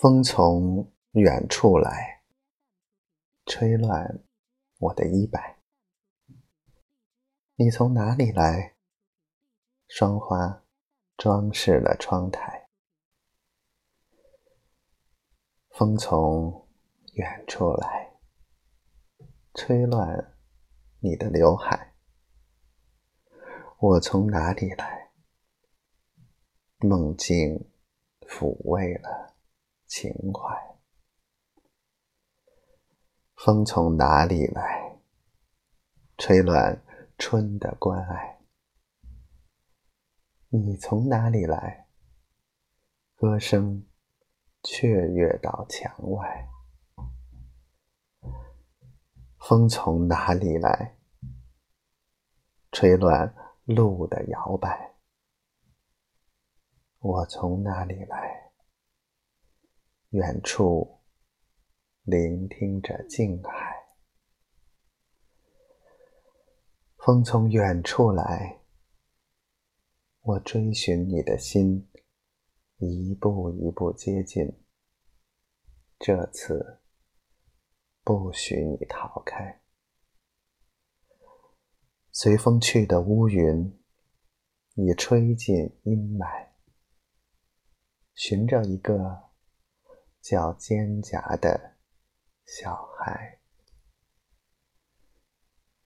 风从远处来，吹乱我的衣摆。你从哪里来？霜花装饰了窗台。风从远处来，吹乱你的刘海。我从哪里来？梦境抚慰了。情怀，风从哪里来？吹乱春的关爱。你从哪里来？歌声雀跃到墙外。风从哪里来？吹乱路的摇摆。我从哪里来？远处，聆听着静海。风从远处来，我追寻你的心，一步一步接近。这次，不许你逃开。随风去的乌云，已吹进阴霾，寻找一个。叫肩胛的小孩。